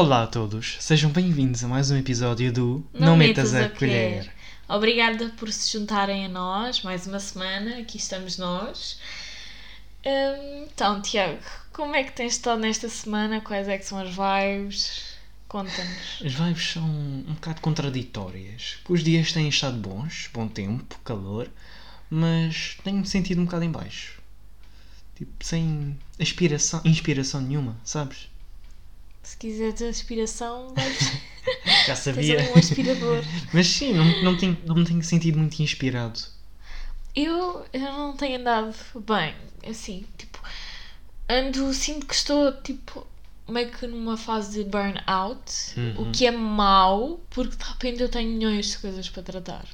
Olá a todos, sejam bem-vindos a mais um episódio do Não, Metas a, Colher. Obrigada por se juntarem a nós, mais uma semana, aqui estamos nós. Hum, então, Tiago, como é que tens estado nesta semana? Quais é que são as vibes? Conta-nos. As vibes são um bocado contraditórias. Os dias têm estado bons, bom tempo, calor, mas tenho-me sentido um bocado em baixo. Tipo, sem inspiração, inspiração nenhuma, sabes? Se quiseres aspiração, vais. Já Tens sabia. ali um aspirador. Mas sim, não, não, tenho, não me tenho sentido muito inspirado. Eu, eu não tenho andado bem, assim, tipo, ando, sinto que estou, tipo, meio que numa fase de burnout, Uhum. o que é mau, porque de repente eu tenho milhões de coisas para tratar.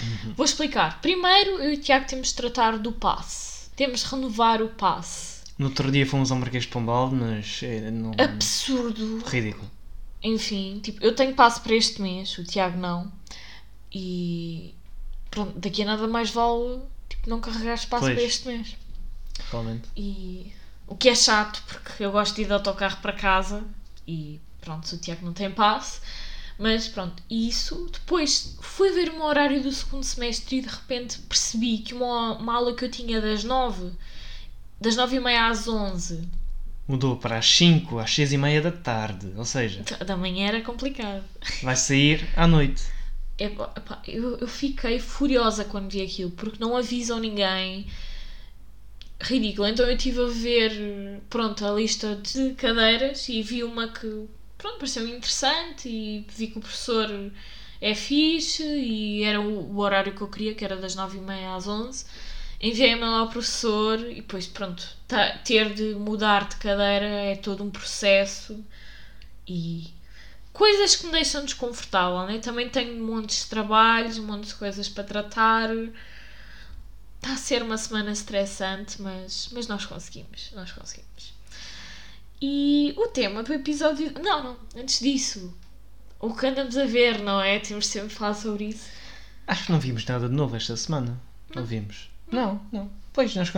Uhum. Vou explicar. Primeiro, eu e o Tiago temos de tratar do passe. Temos de renovar o passe. No outro dia fomos ao Marquês de Pombal, mas é, não... Absurdo. ridículo. Enfim, tipo, eu tenho passe para este mês, o Tiago não. E pronto, daqui a nada mais vale tipo, não carregar espaço Pois. para este mês. Realmente. E o que é chato, porque eu gosto de ir de autocarro para casa e pronto, se o Tiago não tem passe. Mas pronto, isso. Depois fui ver o meu horário do segundo semestre e de repente percebi que uma, uma aula que eu tinha das nove, das nove e meia às onze Mudou para as 5, às 6 e meia da tarde. Ou seja, da manhã era complicado. vai sair à noite. Epá, eu, eu fiquei furiosa quando vi aquilo, porque não avisam ninguém. Ridículo. Então eu estive a ver, pronto, a lista de cadeiras e vi uma que, pronto, pareceu interessante e vi que o professor é fixe e era o, o horário que eu queria, que era das 9h30 às 11 Enviei-me lá ao professor e depois, pronto, tá- ter de mudar de cadeira é todo um processo e coisas que me deixam desconfortável, né? Também tenho montes de trabalhos, montes de coisas para tratar. Está a ser uma semana estressante, mas, mas nós conseguimos, nós conseguimos. E o tema do episódio. Não, não, antes disso. O que andamos a ver, não é? Temos sempre de falar sobre isso. Acho que não vimos nada de novo esta semana. Não, vimos. Não, não. Pois, nós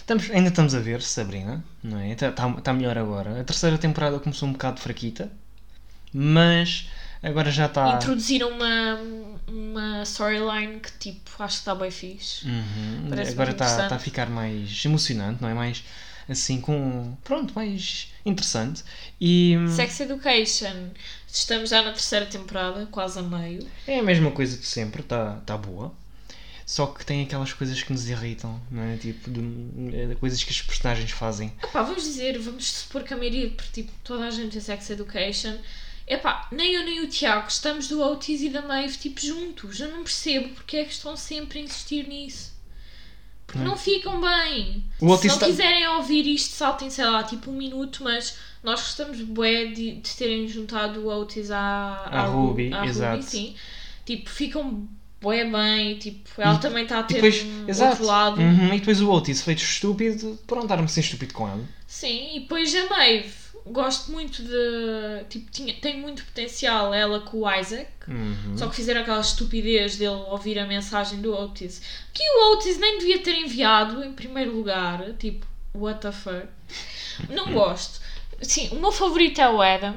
estamos, ainda estamos a ver Sabrina, não é? Está tá, tá melhor agora. A terceira temporada começou um bocado fraquita, mas agora já está. Introduziram uma, uma storyline que, tipo, acho que está bem fixe. Uhum. Agora está tá a ficar mais emocionante, não é? Mais assim com. Pronto, mais interessante. E hum, Sex Education. Estamos já na terceira temporada, quase a meio. é a mesma coisa de sempre, está tá boa. Só que tem aquelas coisas que nos irritam, não é? Tipo, de, é, de coisas que os personagens fazem. Epá, vamos dizer, vamos supor que a maioria, porque tipo, toda a gente é Sex Education. Epá, nem eu nem o Tiago estamos do Otis e da Maeve tipo juntos. Eu não percebo porque é que estão sempre a insistir nisso. Porque não ficam bem. O Otis Se não tá- quiserem ouvir isto, saltem, sei lá, tipo um minuto, mas nós gostamos bué de, de terem juntado o Otis à, À Ruby, à exato. sim. Tipo, ficam bué bem, tipo, ela E- também está a ter depois, um exato. outro lado. Uhum, E depois o Otis feito estúpido estar-me a ser estúpido com ela. Sim, e depois a Maeve. Gosto muito de. Tipo, tinha, tem muito potencial ela com o Isaac. Uhum. Só que fizeram aquela estupidez dele ouvir a mensagem do Otis. Que o Otis nem devia ter enviado em primeiro lugar. Tipo, what the fuck. Não gosto. Sim, o meu favorito é o Adam.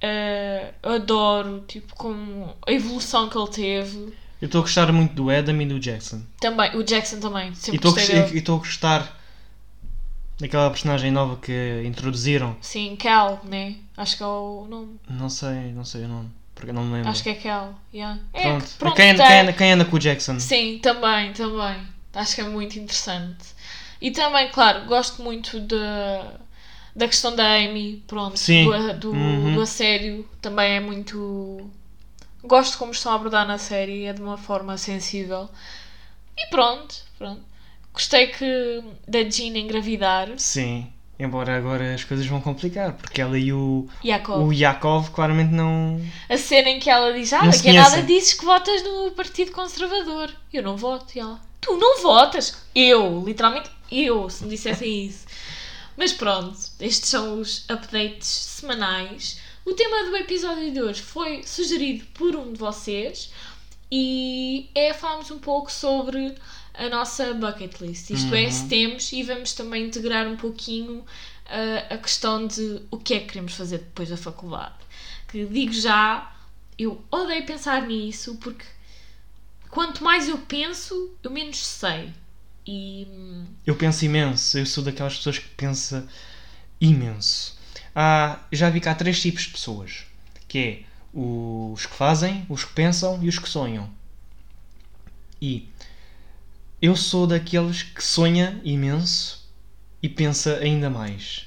Eh, adoro, tipo, como a evolução que ele teve. Eu estou a gostar muito do Adam e do Jackson. Também, o Jackson também. E Sempre e estou a gostar daquela personagem nova que introduziram. Sim, Cal, né? Acho que é o nome. Não sei, não sei o nome. Porque não me lembro. Acho que é Cal. Yeah. É, Pronto. que- pronto, quem, anda, tem- quem, anda, quem anda com o Jackson? Sim, também, também. Acho que é muito interessante. E também, claro, gosto muito da, da questão da Amy, pronto, Sim. do, do, Uhum. do assédio. Também é muito. Gosto como estão a abordar na série, é de uma forma sensível. E pronto, pronto. Gostei que da Jean engravidar. Sim. Embora agora as coisas vão complicar, porque ela e o, Jacob. o Yakov claramente não. A cena em que ela diz: Ah, daqui a nada dizes que votas no Partido Conservador. Eu não voto. E ela: Tu não votas? Eu, literalmente eu, se me dissessem isso. Mas pronto, estes são os updates semanais. O tema do episódio de hoje foi sugerido por um de vocês e é falarmos um pouco sobre a nossa bucket list. Isto é, Uhum. se temos, e vamos também integrar um pouquinho a, a questão de o que é que queremos fazer depois da faculdade. Que digo já, eu odeio pensar nisso porque quanto mais eu penso, eu menos sei. E Eu penso imenso, eu sou daquelas pessoas que pensa imenso. Há, já vi que há três tipos de pessoas, que é os que fazem, os que pensam e os que sonham. E eu sou daqueles que sonha imenso e pensa ainda mais.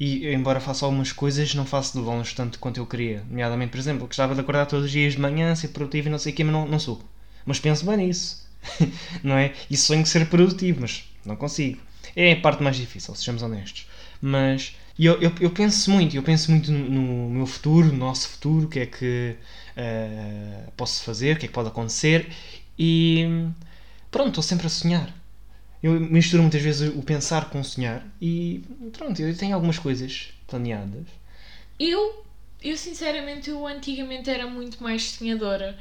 E embora faça algumas coisas, não faço de longe tanto quanto eu queria. Nomeadamente, por exemplo, gostava de acordar todos os dias de manhã, ser produtivo e não sei o quê, mas não, não sou. Mas penso bem nisso. não é? E sonho ser produtivo, mas não consigo. É a parte mais difícil, sejamos honestos. Mas eu, eu, eu penso muito, eu penso muito no, no meu futuro, no nosso futuro, o que é que eh, posso fazer, o que é que pode acontecer. E pronto, estou sempre a sonhar. Eu misturo muitas vezes o pensar com o sonhar e pronto, eu tenho algumas coisas planeadas. eu, eu sinceramente, eu antigamente era muito mais sonhadora.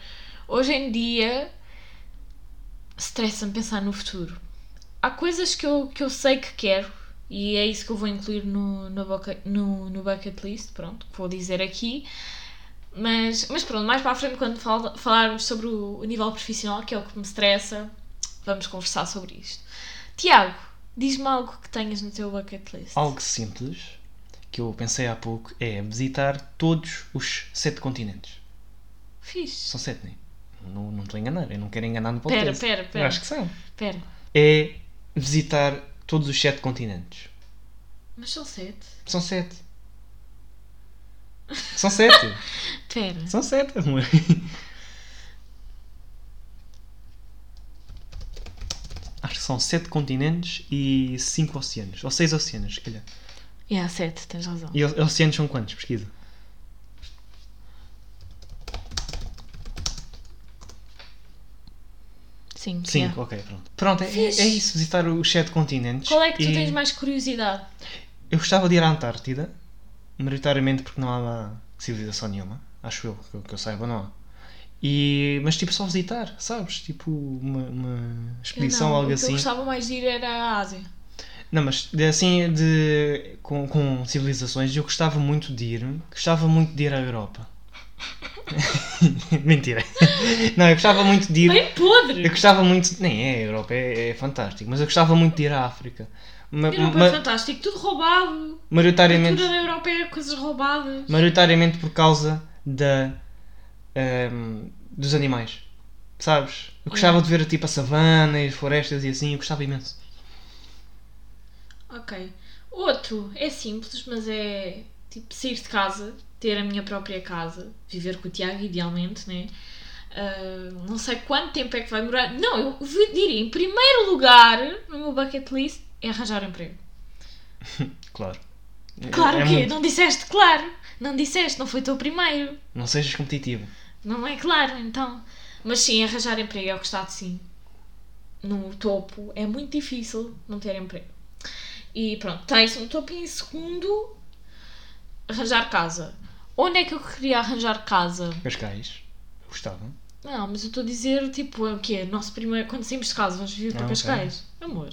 Hoje em dia, estressa-me pensar no futuro. Há coisas que eu, que eu sei que quero e é isso que eu vou incluir no, no, bucket, no, no bucket list, pronto, que vou dizer aqui. Mas, mas pronto, mais para a frente, quando fal- falarmos sobre o, o nível profissional, que é o que me estressa, vamos conversar sobre isto. Tiago, diz-me algo que tenhas no teu bucket list. Algo simples que eu pensei há pouco é visitar todos os sete continentes. Fixe. São sete, não é? Não, não estou a enganar, eu não quero enganar no Pera, podcast. pera, Eu pera. acho que são. Pera. É visitar todos os sete continentes. Mas são sete. São sete. São sete. Pera. São sete, amor. Acho que são sete continentes e cinco oceanos. Ou seis oceanos, se calhar. É, yeah, sete, tens razão. E oceanos são quantos? Pesquisa. Cinco. Cinco, yeah. ok, pronto. Pronto, é, é isso, visitar os sete continentes. Qual é que tu E tens mais curiosidade? Eu gostava de ir à Antártida, maioritariamente porque não há lá civilização nenhuma. Acho eu, que eu, que eu saiba, não há. E, mas tipo, só visitar, sabes? Tipo, uma, uma expedição, não, algo o que assim. eu gostava mais de ir era a Ásia. Não, mas assim, de, com, com civilizações, eu gostava muito de ir. Gostava muito de ir à Europa. Mentira. Não, eu gostava muito de ir. Bem podre! Eu gostava muito. Nem é, a Europa é, é fantástico, mas eu gostava muito de ir à África. Ma- A Europa ma- é fantástico, tudo roubado. A maioritariamente, cultura da Europa é coisas roubadas. maioritariamente por causa da, ehm, dos animais. Sabes? Eu gostava de ver tipo a savana e as florestas e assim, eu gostava imenso. Ok. Outro é simples, mas é tipo sair de casa, ter a minha própria casa, viver com o Tiago, idealmente, né? Ah, não sei quanto tempo é que vai demorar. Não, eu diria, em primeiro lugar, no meu bucket list, é arranjar emprego. Claro. Claro É que muito- Não disseste claro. Não disseste, não foi teu primeiro. Não sejas competitivo. Não é claro, então. Mas sim, arranjar emprego é o que está de sim. No topo é muito difícil não ter emprego. E pronto, tens no topo e em segundo arranjar casa. Onde é que eu queria arranjar casa? Cascais. Gostava. Não, mas eu estou a dizer, tipo, é o quê? Nosso primeiro. Quando saímos de casa, vamos vir para Ah. Cascais. Amor.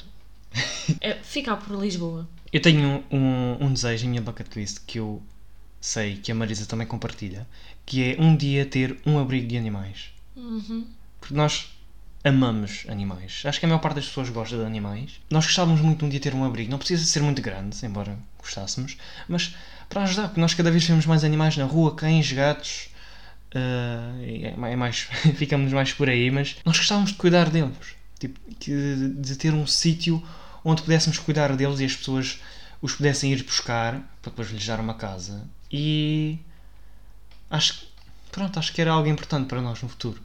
É ficar por Lisboa. Eu tenho um, um desejo em minha bucket list que eu sei que a Marisa também compartilha, que é um dia ter um abrigo de animais. Uhum. Porque nós amamos animais. Acho que a maior parte das pessoas gosta de animais. Nós gostávamos muito um dia ter um abrigo. Não precisa ser muito grande, embora gostássemos, mas para ajudar, porque nós cada vez vemos mais animais na rua, cães, gatos. e é mais, ficamos mais por aí, mas nós gostávamos de cuidar deles. Tipo, que- de ter um sítio onde pudéssemos cuidar deles e as pessoas os pudessem ir buscar para depois lhes dar uma casa. E acho pronto, acho que era algo importante para nós no futuro.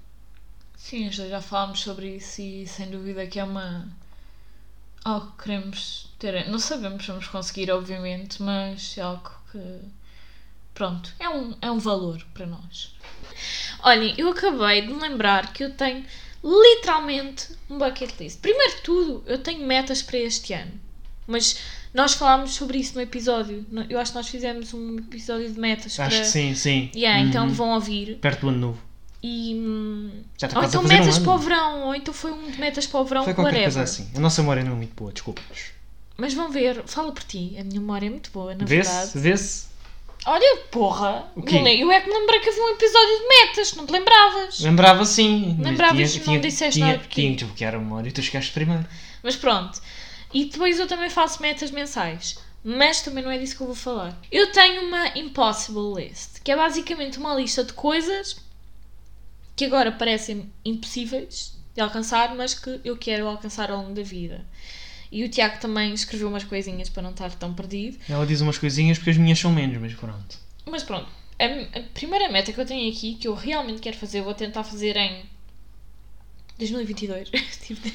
Sim, já falámos sobre isso e sem dúvida que é uma. algo que queremos ter. Não sabemos se vamos conseguir, obviamente, mas é algo que. Pronto, é um, é um valor para nós. Olhem, eu acabei de me lembrar que eu tenho literalmente um bucket list. Primeiro de tudo, eu tenho metas para este ano. Mas nós falámos sobre isso no episódio. Eu acho que nós fizemos um episódio de metas Acho para. que sim, sim. Yeah, então Uhum. vão ouvir. Perto do ano novo. E. hum, Já está ou então um metas ano. para o verão, ou então foi um de metas para o verão, Foi qualquer whatever. coisa assim. A nossa memória não é muito boa, desculpa-nos. Mas vão ver, fala por ti, a minha memória é muito boa, na verdade. Vê-se, vê-se. Olha, porra, O quê? eu é que me lembrei que havia um episódio de metas, não te lembravas? Lembrava sim. Lembravas, tinha- não tinha- disseste tinha, nada. Tinha que bloquear a memória e tu chegaste primeiro. Mas pronto. E depois eu também faço metas mensais. Mas também não é disso que eu vou falar. Eu tenho uma Impossible List, que é basicamente uma lista de coisas que agora parecem impossíveis de alcançar, mas que eu quero alcançar ao longo da vida. E o Tiago também escreveu umas coisinhas para não estar tão perdido. Ela diz umas coisinhas porque as minhas são menos, mas pronto. Mas pronto, a, a primeira meta que eu tenho aqui, que eu realmente quero fazer, vou tentar fazer em 2022. tive, de,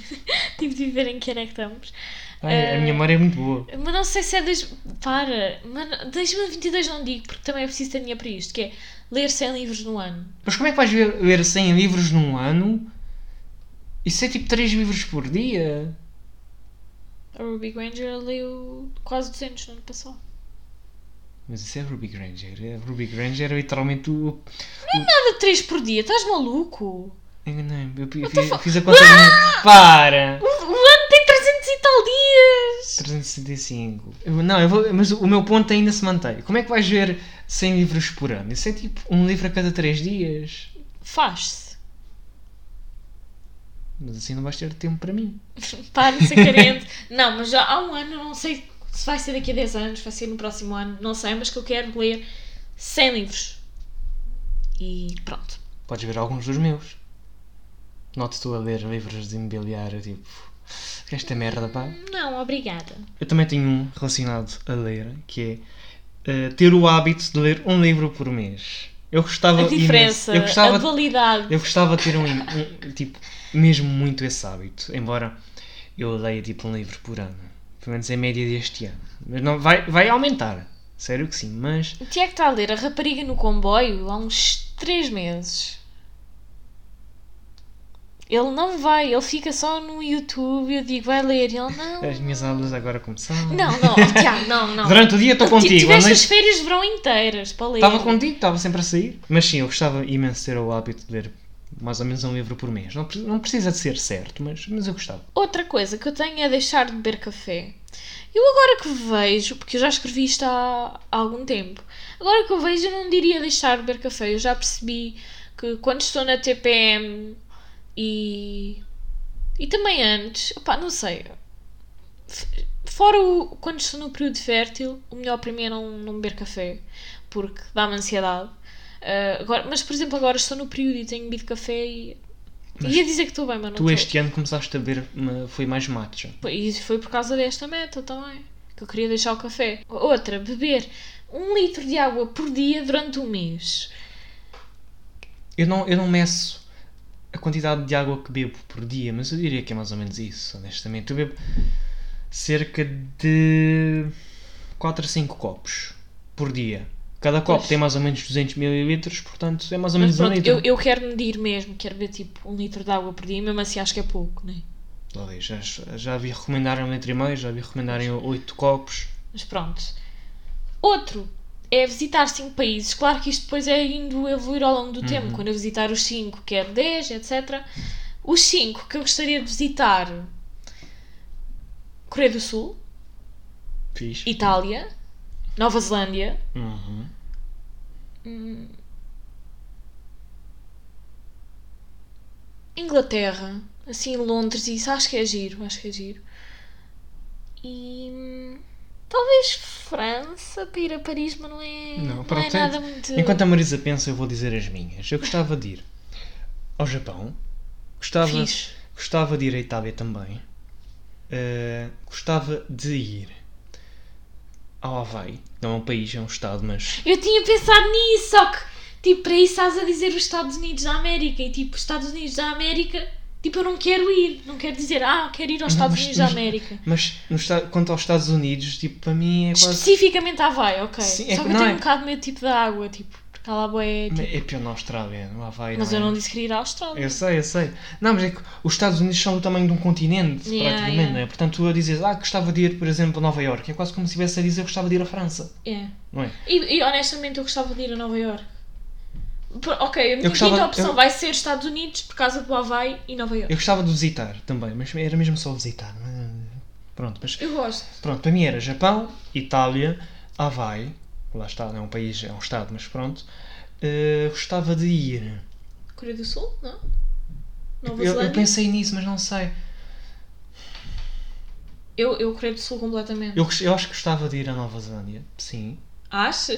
tive de ver em que ano é que estamos. Ai, Eh, A minha memória é muito boa. Mas não sei se é. Des... Para! Mas 2022 não digo, porque também é preciso ter dinheiro para isto, que é ler 100 livros no ano. Mas como é que vais ver, ler 100 livros num ano? Isso é tipo 3 livros por dia. A Ruby Granger leu quase 200 no ano passado. Mas isso é Ruby Granger. A Ruby Granger é literalmente o. Nada 3 por dia, estás maluco? Enganei-me. Eu fi- fiz, fiz a conta. minha. Para! O, o ano tem 300 e tal dias! 365. Eu- não, eu vou, mas o meu ponto ainda se mantém. Como é que vais ver 100 livros por ano? Isso é tipo um livro a cada 3 dias. Faz-se. Mas assim não vais ter tempo para mim. Para de ser carente. não, mas já há um ano, não sei se vai ser daqui a 10 anos, vai ser no próximo ano, não sei, mas que eu quero ler 100 livros. E pronto. Podes ver alguns dos meus. Noto tu a ler livros de imobiliário, tipo. "Que Esta merda, pá. Não, obrigada. Eu também tenho um relacionado a ler, que é eh, ter o hábito de ler um livro por mês. Eu gostava A diferença, imenso- eu gostava, a dualidade. eu gostava de ter um, um- tipo, mesmo muito esse hábito, embora eu leia tipo um livro por ano, pelo menos em média deste ano. Mas não vai, vai aumentar, sério que sim, mas O Tiago está a ler a rapariga no comboio há uns 3 meses. Ele não vai, ele fica só no YouTube. Eu digo, vai ler. Ele não. as minhas aulas agora começaram. Não, não, oh, Tiago, não, não. Durante o dia estou Ti- contigo, Tiveste as férias de verão inteiras para ler. estava contigo, estava sempre a sair. Mas sim, eu gostava imenso de ter o hábito de ler mais ou menos um livro por mês. Não, não precisa de ser certo, mas, mas eu gostava. Outra coisa que eu tenho é deixar de beber café. Eu agora que vejo, porque eu já escrevi isto há, há algum tempo, agora que eu vejo eu não diria deixar de beber café. Eu já percebi que quando estou na TPM e. e também antes, opá, não sei. Fora o, quando estou no período fértil, o melhor para mim é não, não beber café, porque dá-me ansiedade. Ah, agora, mas, por exemplo, agora estou no período e tenho bebido café e. Mas ia dizer que estou bem, mas não Tu estou. este ano começaste a beber, foi mais matcha. E foi por causa desta meta também. Que eu queria deixar o café. Outra, beber um litro de água por dia durante um mês. Eu não, eu não meço a quantidade de água que bebo por dia, mas eu diria que é mais ou menos isso, honestamente. Eu bebo cerca de 4 a 5 copos por dia. Cada copo Pois. tem mais ou menos 200 ml, portanto é mais ou Mas menos um pronto, litro. eu, eu quero medir mesmo. Quero beber tipo um litro de água por dia. Mesmo assim acho que é pouco, né? Talvez, Já, já vi recomendarem um litro e meio, já vi recomendarem 8 copos. Mas pronto. Outro é visitar 5 países. Claro que isto depois é indo evoluir ao longo do tempo. Quando eu visitar os 5, quero 10, etc. Os 5 que eu gostaria de visitar: Coreia do Sul, Fiz. Itália, Nova Zelândia, Uhum. Inglaterra, assim Londres, isso acho que é giro, acho que é giro. E hum, talvez França para ir a Paris, mas não é, Não, não, é nada muito. Enquanto a Marisa pensa, eu vou dizer as minhas. Eu gostava de ir ao Japão. Gostava, gostava de ir à Itália também. Uh, gostava de ir ao Havaí. Não é um país, é um estado, mas Eu tinha pensado nisso, só que tipo, para isso estás a dizer os Estados Unidos da América e tipo, os Estados Unidos da América, tipo, eu não quero ir, não quero dizer, ah, quero ir aos Não, Estados mas- Unidos mas- da América. Mas no quanto aos Estados Unidos, tipo, para mim é quase. Especificamente Havaí, ok. Sim, é só que que eu tenho é- um bocado medo tipo da água, tipo, porque lá boé, tipo, É pior na Austrália, no Havaí. mas não eu é? não disse que ir à Austrália. Eu sei, eu sei. Não, mas é que os Estados Unidos são do tamanho de um continente, Yeah, praticamente, yeah. não é? Portanto, tu a dizes, ah, gostava de ir, por exemplo, a Nova York, é quase como se estivesse a dizer gostava de ir à França, É. não é? E, e, honestamente eu gostava de ir a Nova York. Ok, a minha gostava- quinta opção eu- vai ser Estados Unidos por causa do Havaí e Nova York. Eu gostava de visitar também, mas era mesmo só visitar. é? Pronto, mas Eu gosto. pronto, para mim era Japão, Itália, Havaí, lá está, não é um país, é um estado, mas pronto. Eh, gostava de ir. Coreia do Sul, não? Nova Eu, eu Zelândia? pensei nisso, mas não sei. Eu, eu Coreia do Sul completamente. Eu, eu acho que gostava de ir à Nova Zelândia, sim. Acho.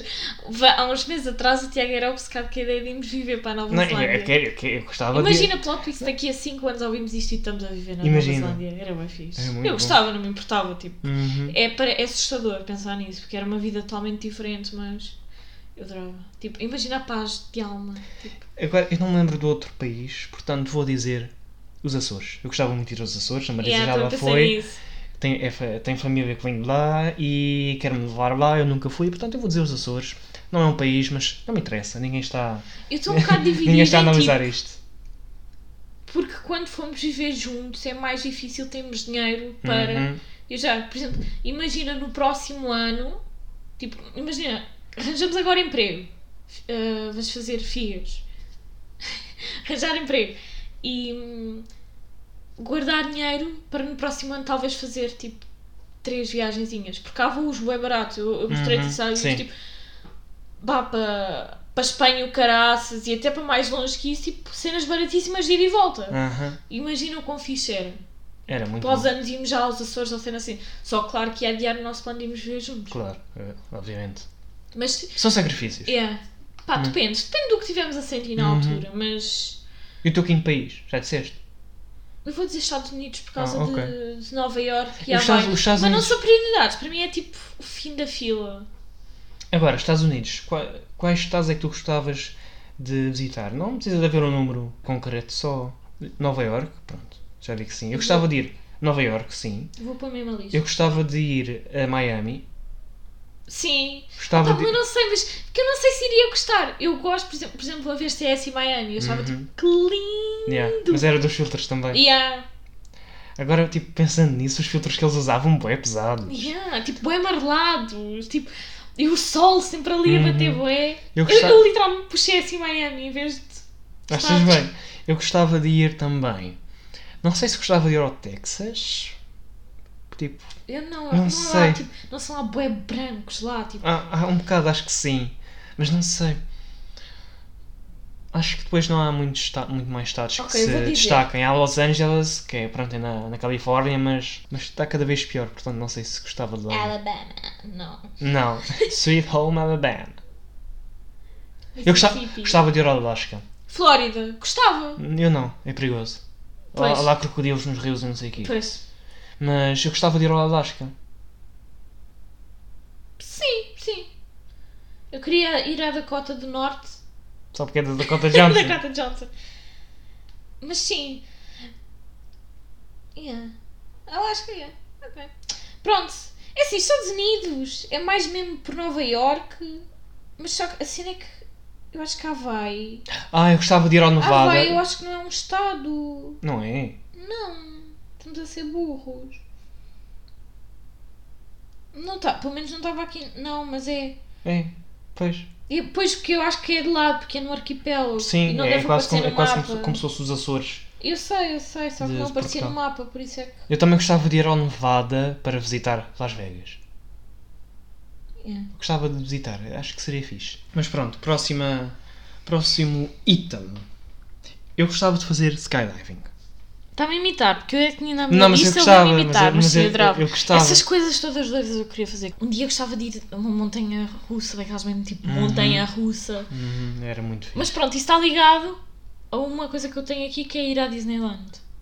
Há uns meses atrás o Tiago era obcecado com a ideia de irmos viver para a Nova Não, Zelândia. eu, quero- eu, quero- eu gostava Imagina de plot twist, daqui a 5 anos ouvimos isto e estamos a viver na Imagina. Nova Zelândia. Era bem fixe. Era eu bom. gostava, não me importava, tipo. Uhum. É, para- é assustador pensar nisso, porque era uma vida totalmente diferente, mas eu adorava. Tipo, imagina a paz de alma. Tipo, Agora, eu não me lembro do outro país, portanto vou dizer os Açores. Eu gostava muito de ir aos Açores, a Marisa yeah, já lá foi. nisso. Tem, é tem família que vem de lá e quer-me levar lá, eu nunca fui, portanto eu vou dizer os Açores. Não é um país, mas não me interessa, ninguém está, Eu estou um bocado dividida. ninguém está a tipo, analisar isto. porque quando fomos viver juntos é mais difícil termos dinheiro para. Uhum. Eu já, por exemplo, imagina no próximo ano, tipo, imagina, arranjamos agora emprego, uh, vamos fazer figas, arranjar emprego e hum, guardar dinheiro para no próximo ano talvez fazer tipo três viagenzinhas, porque há voos bem baratos, eu, eu mostrei-te Uhum, isso, tipo, vá para, para Espanha, o Caraças e até para mais longe que isso, tipo, cenas baratíssimas de ir e volta. Aham. Imagina o quão fixe era. Era muito Para os bom. anos íamos já aos Açores ou cena assim. Só claro que ia adiar o nosso plano de irmos viver juntos. Claro, é, obviamente. Mas, São sacrifícios. é. Pá, Hum. depende. Depende do que tivemos a sentir na Uhum. altura. Mas. E o teu quinto país? Já disseste? Eu vou dizer Estados Unidos por causa Ah, ok. de, de Nova York e Os Estados- Havaí. os Estados Mas não Unidos- são prioridades. Para mim é tipo o fim da fila. Agora, Estados Unidos, qua- quais estados é que tu gostavas de visitar? Não precisa de haver um número concreto, só Nova York, pronto, já vi que sim. Eu gostava de ir Nova York, sim. Vou para a mesma lista. Eu gostava de ir a Miami. Sim. Gostava Pá, de eu não sei, mas porque eu não sei se iria gostar. Eu gosto, por exemplo, por exemplo a ver CS em Miami. Eu achava Uhum. tipo que lindo. Yeah, mas era dos filtros também. Yeah. Agora, tipo, pensando nisso, os filtros que eles usavam, bué pesados. Yeah, tipo, bué amarelados, tipo, e o sol sempre ali a bater Uhum. bué. Eu Eu, gostava- eu literalmente puxei assim Miami em vez de. Achas bem? Eu gostava de ir também. Não sei se gostava de ir ao Texas. Tipo, Eu não, Não não, sei. Há, tipo, não são lá bué brancos lá, tipo. há, há um bocado acho que sim. Mas não sei. Acho que depois não há muito, esta- muito mais estados que Ok, eu vou se destacam. Há Los Angeles, que é, pronto, é na, na Califórnia, mas, mas está cada vez pior. Portanto, não sei se gostava de lá. Alabama, não. Não. Sweet Home Alabama. Eu gostava, Mississippi. gostava de ir ao Alasca. Flórida, gostava. Eu não, é perigoso. Pois. Há lá crocodilos nos rios e não sei o quê. Pois. Mas eu gostava de ir ao Alasca. Sim, sim. Eu queria ir à Dakota do Norte. Só porque é da Dakota Johnson. Dakota Johnson. Mas sim. Yeah. Que é. Ok. Pronto. É assim, Estados Unidos é mais mesmo por Nova York. Mas só que a cena é que eu acho que Havaí. Ah, eu gostava de ir ao Nevada. Havaí eu acho que não é um estado. Não é? Não. Estamos a ser burros. Não está, pelo menos não estava aqui. Não, mas é. É. Pois. E depois porque eu acho que é de lado, porque é no arquipélago. e Sim, não é deve quase, como, é quase como, se- como se fosse os Açores. Eu sei, eu sei, só que de não aparecia no mapa, por isso é que. Eu também gostava de ir ao Nevada para visitar Las Vegas. Yeah. Gostava de visitar, acho que seria fixe. Mas pronto, próxima, próximo item. Eu gostava de fazer skydiving. Está-me a imitar, porque eu é que tinha na minha Não, mas eu lista gostava, ele imitar, mas eu- mas, eu- eu adorava. eu gostava. Essas coisas todas doidas eu queria fazer. Um dia eu gostava de ir a uma montanha russa, daquelas mesmo tipo Uhum. montanha russa. Hum, era muito fixe. Mas pronto, isso está ligado a uma coisa que eu tenho aqui que é ir à Disneyland.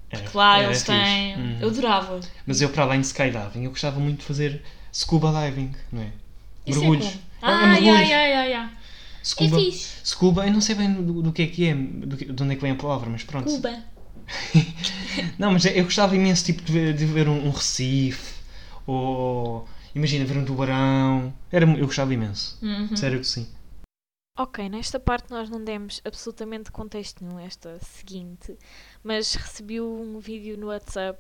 Era- Porque lá eles têm. Uhum. Eu adorava. Mas eu, para além de skydiving, eu gostava muito de fazer scuba diving, não é? Isso Mergulhos. é como? É- é Ah, mergulhos. ai, ai, ai, ai. Scuba, É fixe. scuba, eu não sei bem do, do que é que é, do de onde é que vem a palavra, mas pronto. Cuba. Não, mas eu gostava imenso tipo, de ver, de ver um, um recife, ou imagina ver um tubarão. Era, eu gostava imenso. Uhum. Sério que sim. Ok, nesta parte nós não demos absolutamente contexto nenhum, esta seguinte, mas recebi um vídeo no WhatsApp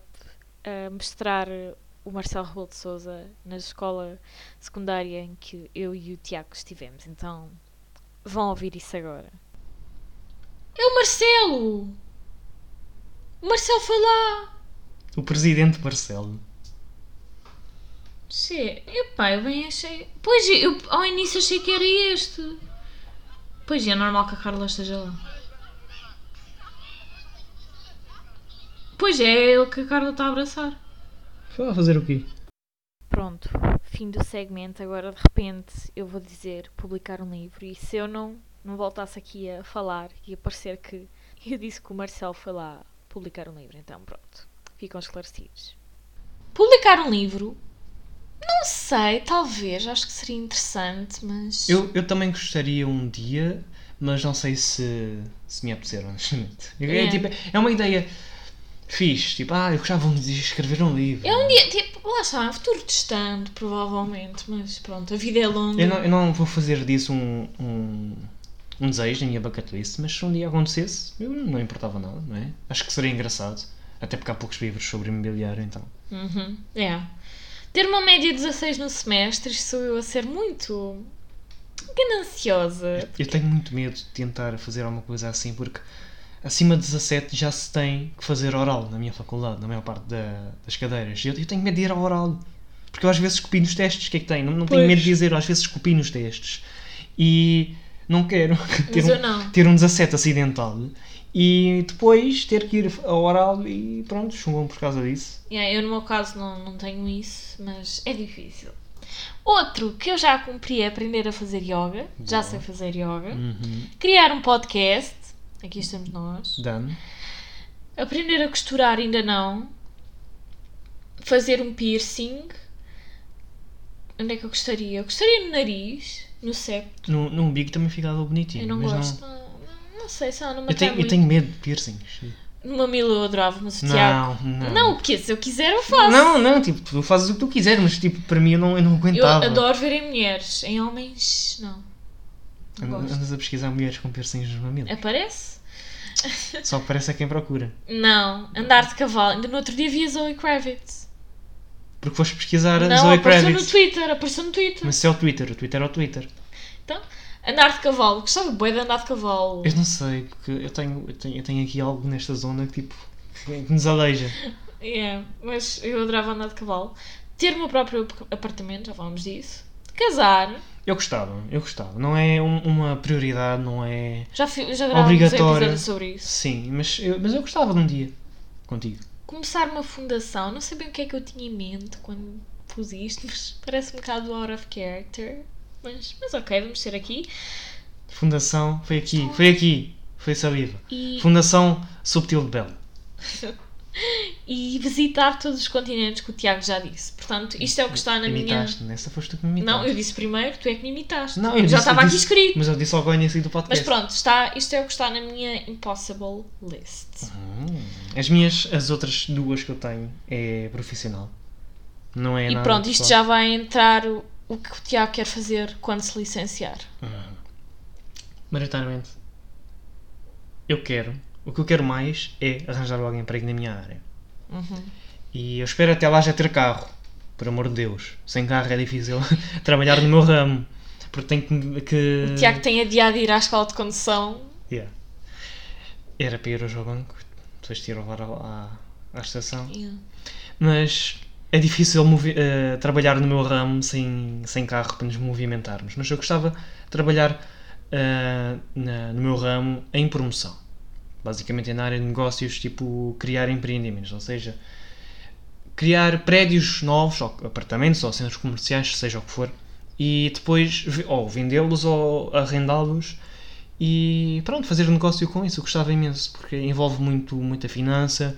a mostrar o Marcelo Rebelo de Souza na escola secundária em que eu e o Tiago estivemos. Então vão ouvir isso agora. É o Marcelo! O Marcelo foi lá! O presidente Marcelo. Sim, epá, eu bem achei. Pois, eu ao início achei que era este. Pois é normal que a Carla esteja lá. Pois é, é ele que a Carla está a abraçar. Foi a fazer o quê? Pronto, fim do segmento. Agora de repente eu vou dizer publicar um livro. E se eu não, não voltasse aqui a falar e a parecer que eu disse que o Marcelo foi lá publicar um livro, então pronto, ficam esclarecidos. Publicar um livro não sei, talvez, acho que seria interessante, mas. Eu, eu também gostaria um dia, mas não sei se, se me apetecer, honestamente. É, É. tipo, é uma ideia fixe, tipo, ah, eu gostava de escrever um livro. É um dia, tipo, lá está, é um futuro distante, provavelmente, mas pronto, a vida é longa. Eu não, eu não vou fazer disso um, um, um desejo na minha bucket list, mas se um dia acontecesse, eu não importava nada, não é? Acho que seria engraçado. Até porque há poucos livros sobre imobiliário, então. Uhum, é. Ter uma média de 16 no semestre, sou eu a ser muito gananciosa. Eu tenho muito medo de tentar fazer alguma coisa assim, porque acima de 17 já se tem que fazer oral na minha faculdade, na maior parte da- das cadeiras. Eu, eu tenho medo de ir ao oral. Porque eu às vezes copi nos testes, o que é que tem? Não, não tenho medo de dizer, eu às vezes copi nos testes. E não quero ter, um, não. ter um 17 acidental e depois ter que ir ao oral e pronto, chungam por causa disso. Yeah, eu no meu caso não, não tenho isso, mas é difícil. Outro que eu já cumpri é aprender a fazer yoga. Já Boa. sei fazer yoga. Uhum. Criar um podcast. Aqui estamos nós. Dano. Aprender a costurar ainda não. Fazer um piercing. Onde é que eu gostaria? Eu gostaria no nariz, no septo. No, no umbigo também ficava bonitinho. Eu não mas gosto. Não, não, não sei se ela não me Eu tenho, eu tenho medo de piercings. No mamilo eu adorava, mas o Tiago. Não, não. Não, porque se eu quiser eu faço. Não, não, tipo, tu fazes o que tu quiseres, mas tipo, para mim eu não, eu não eu aguentava. adoro ver em mulheres. Em homens, não. Não gosto. Andas a pesquisar mulheres com piercings nos mamilos. Aparece? Só que parece a quem procura. Não. Andar de cavalo. Ainda no outro dia vi a Zoe Kravitz. Porque foste pesquisar a não, Zoe apareceu Kravitz. no Twitter. Apareceu no Twitter. Mas isso é o Twitter, o Twitter é o Twitter. Então, andar de cavalo. Gostava bem de andar de cavalo. Eu não sei, porque eu tenho, eu tenho, eu tenho aqui algo nesta zona que tipo, que nos aleija. Yeah, mas eu adorava andar de cavalo. Ter o meu próprio ap- apartamento, já falámos disso. Casar. Eu gostava, eu gostava. Não é um- uma prioridade, não é. Já, fi- já gravámos sobre isso. Sim, mas eu, mas eu gostava de um dia contigo. Começar uma fundação. Não sei bem o que é que eu tinha em mente quando pus isto, mas parece um bocado out of character. Mas, mas ok, vamos ser aqui. Fundação, foi aqui, foi aqui, foi saliva. E, Fundação Subtil de Belo. e visitar todos os continentes que o Tiago já disse. Portanto, isto é o que está na minha. Imitaste, nessa foste tu que me imitaste. Não, eu disse primeiro, tu é que me imitaste. Não, eu já disse- estava eu aqui disse- escrito. Mas eu disse logo ao início do podcast. Mas pronto, está, isto é o que está na minha impossible list. Hum, As minhas, as outras duas que eu tenho é profissional. Não é e nada pronto, isto já vai entrar o, o que o Tiago quer fazer quando se licenciar. Maioritariamente, eu quero. O que eu quero mais é arranjar logo emprego na minha área. Uhum. E eu espero até lá já ter carro. Por amor de Deus. Sem carro é difícil trabalhar no meu ramo. Porque tenho que. que... O Tiago tem adiado ir à escola de condução. Yeah. Era para ir hoje ao banco, depois de ir levar à, à estação. Mas é difícil eh, trabalhar no meu ramo sem, sem carro para nos movimentarmos. Mas eu gostava de trabalhar eh, na- no meu ramo em promoção. Basicamente é na área de negócios, tipo criar empreendimentos, ou seja, criar prédios novos, ou apartamentos, ou centros comerciais, seja o que for, e depois ou vendê-los ou arrendá-los e pronto, fazer negócio com isso. Eu gostava imenso, porque envolve muito, muita finança,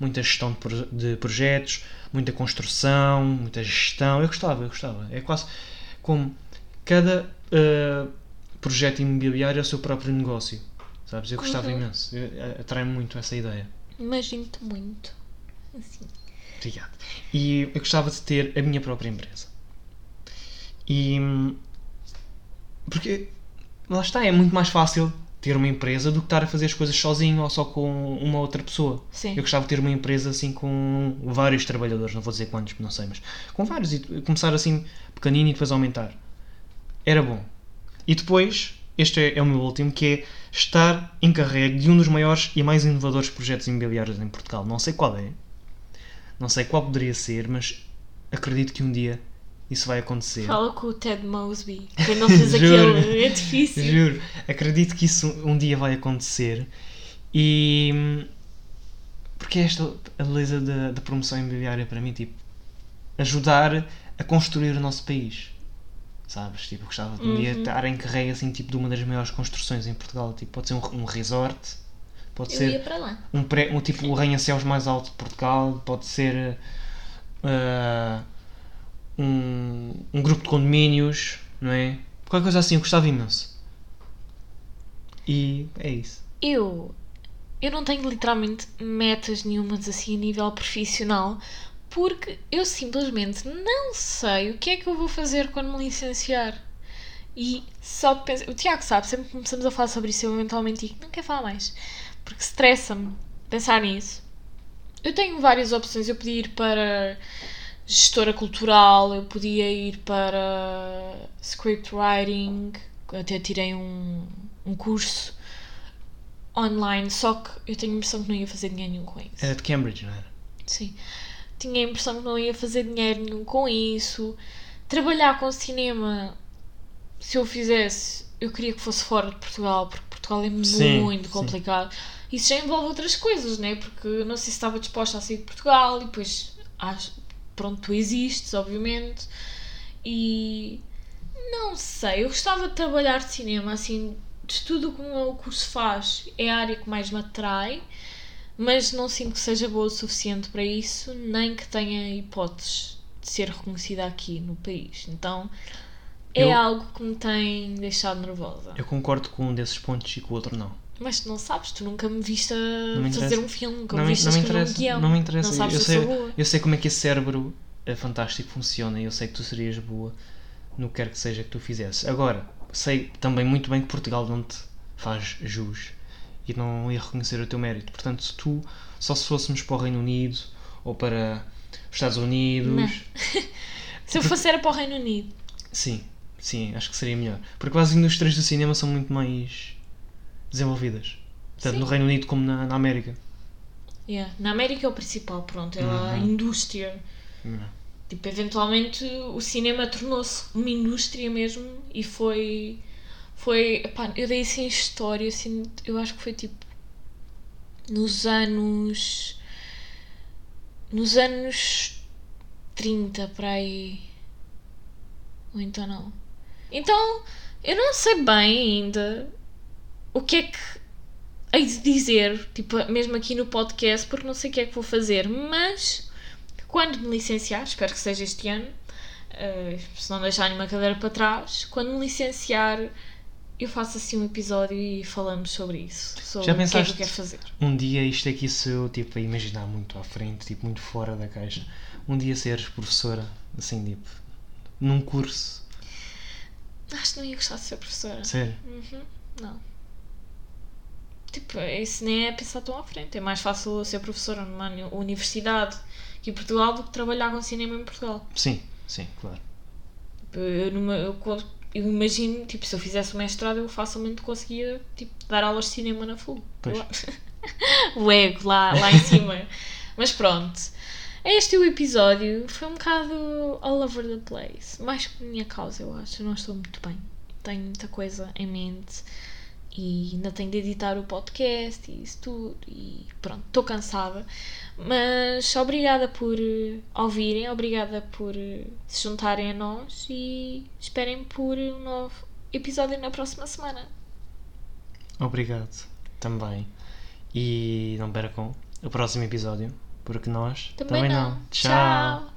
muita gestão de, proje- de projetos, muita construção, muita gestão. Eu gostava, eu gostava. É quase como cada eh, projeto imobiliário é o seu próprio negócio. Sabes? Eu gostava Uhum. imenso. Eh, Atrai-me muito essa ideia. Imagino-te muito. Assim. Obrigado. E eu gostava de ter a minha própria empresa. E. hum, Porque. Lá está, é muito mais fácil ter uma empresa do que estar a fazer as coisas sozinho ou só com uma outra pessoa. Sim. Eu gostava de ter uma empresa assim com vários trabalhadores, não vou dizer quantos, não sei, mas com vários e começar assim pequenino e depois aumentar. Era bom. E depois, este é, é o meu último, que é estar encarregue de um dos maiores e mais inovadores projetos imobiliários em Portugal. Não sei qual é, não sei qual poderia ser, mas acredito que um dia isso vai acontecer. Fala com o Ted Mosby. Quem não fez aquele. É difícil. Juro, acredito que isso um dia vai acontecer e porque é esta a beleza da, da promoção imobiliária para mim, tipo, ajudar a construir o nosso país. Sabes? Tipo, gostava de um dia Uhum. estar em carreira assim, tipo, de uma das maiores construções em Portugal. Tipo, pode ser um, um resort, pode Eu ser um, pré, um tipo o arranha-céus mais alto de Portugal, pode ser ah, um, um grupo de condomínios, não é? Qualquer coisa assim, eu gostava imenso. E é isso. Eu. Eu não tenho literalmente metas nenhumas assim a nível profissional. Porque eu simplesmente não sei o que é que eu vou fazer quando me licenciar. E só de pensar. O Tiago sabe, sempre que começamos a falar sobre isso, eu eventualmente digo, não quero falar mais. Porque estressa-me pensar nisso. Eu tenho várias opções. Eu podia ir para gestora cultural, eu podia ir para scriptwriting, até tirei um, um curso online, só que eu tenho a impressão que não ia fazer dinheiro nenhum com isso. Era de Cambridge, não era? Sim. Tinha a impressão que não ia fazer dinheiro nenhum com isso. Trabalhar com cinema, se eu fizesse, eu queria que fosse fora de Portugal, porque Portugal é Sim, muito sim. complicado. Isso já envolve outras coisas, né? Porque não sei se estava disposta a sair de Portugal e depois, acho, pronto, tu existes, obviamente. E não sei, eu gostava de trabalhar de cinema, assim, de tudo o que o curso faz é a área que mais me atrai, mas não sinto que seja boa o suficiente para isso, nem que tenha hipóteses de ser reconhecida aqui no país. Então é Eu- algo que me tem deixado nervosa. Eu concordo com um desses pontos e com o outro não. Mas tu não sabes, tu nunca me viste a me fazer um filme, nunca Não me viste não a me escrever um guião. Não me interessa. Não sabes eu, se sei, boa. eu sei como é que esse cérebro é fantástico funciona e eu sei que tu serias boa no que quer que seja que tu fizesses. Agora, sei também muito bem que Portugal não te faz jus e não ia reconhecer o teu mérito. Portanto, se tu só se fôssemos para o Reino Unido ou para os Estados Unidos, Não. Se eu fosse era para o Reino Unido. sim, sim, acho que seria melhor. Porque as indústrias do cinema são muito mais desenvolvidas. Tanto Sim. no Reino Unido como na, na América. Yeah. Na América é o principal, pronto, é a Uhum. indústria. Tipo, eventualmente o cinema tornou-se uma indústria mesmo e foi. Foi. Eu dei isso em história, assim, eu acho que foi tipo. Nos anos. Nos anos 30 para aí. Ou então não. Então, eu não sei bem ainda o que é que hei de dizer, tipo, mesmo aqui no podcast, porque não sei o que é que vou fazer, mas quando me licenciar, espero que seja este ano, eh, se não deixar nenhuma cadeira para trás, quando me licenciar, eu faço assim um episódio e falamos sobre isso. Sobre Já o que é que pensaste? eu quero fazer. Um dia isto aqui sou eu tipo a imaginar muito à frente, tipo muito fora da caixa. Um dia seres professora, assim tipo, num curso. Acho que não ia gostar de ser professora. Sério? Uhum, não. Tipo, isso nem é pensar tão à frente. É mais fácil ser professora numa uni- universidade aqui em Portugal do que trabalhar com cinema em Portugal. Sim, sim, claro. Tipo, Eu, numa- eu, eu imagino, tipo, se eu fizesse o mestrado, eu facilmente conseguia tipo, dar aulas de cinema na. Eu- o ego lá, lá em cima. Mas pronto. Este é o episódio. Foi um bocado all over the place. Mais por minha causa, eu acho. Eu não estou muito bem. Tenho muita coisa em mente. E ainda tenho de editar o podcast e isso tudo. E pronto, estou cansada. Mas obrigada por eh, ouvirem. Obrigada por eh, se juntarem a nós. E esperem por um novo episódio na próxima semana. Obrigado também. E não percam o próximo episódio, porque nós Também, não. Tchau.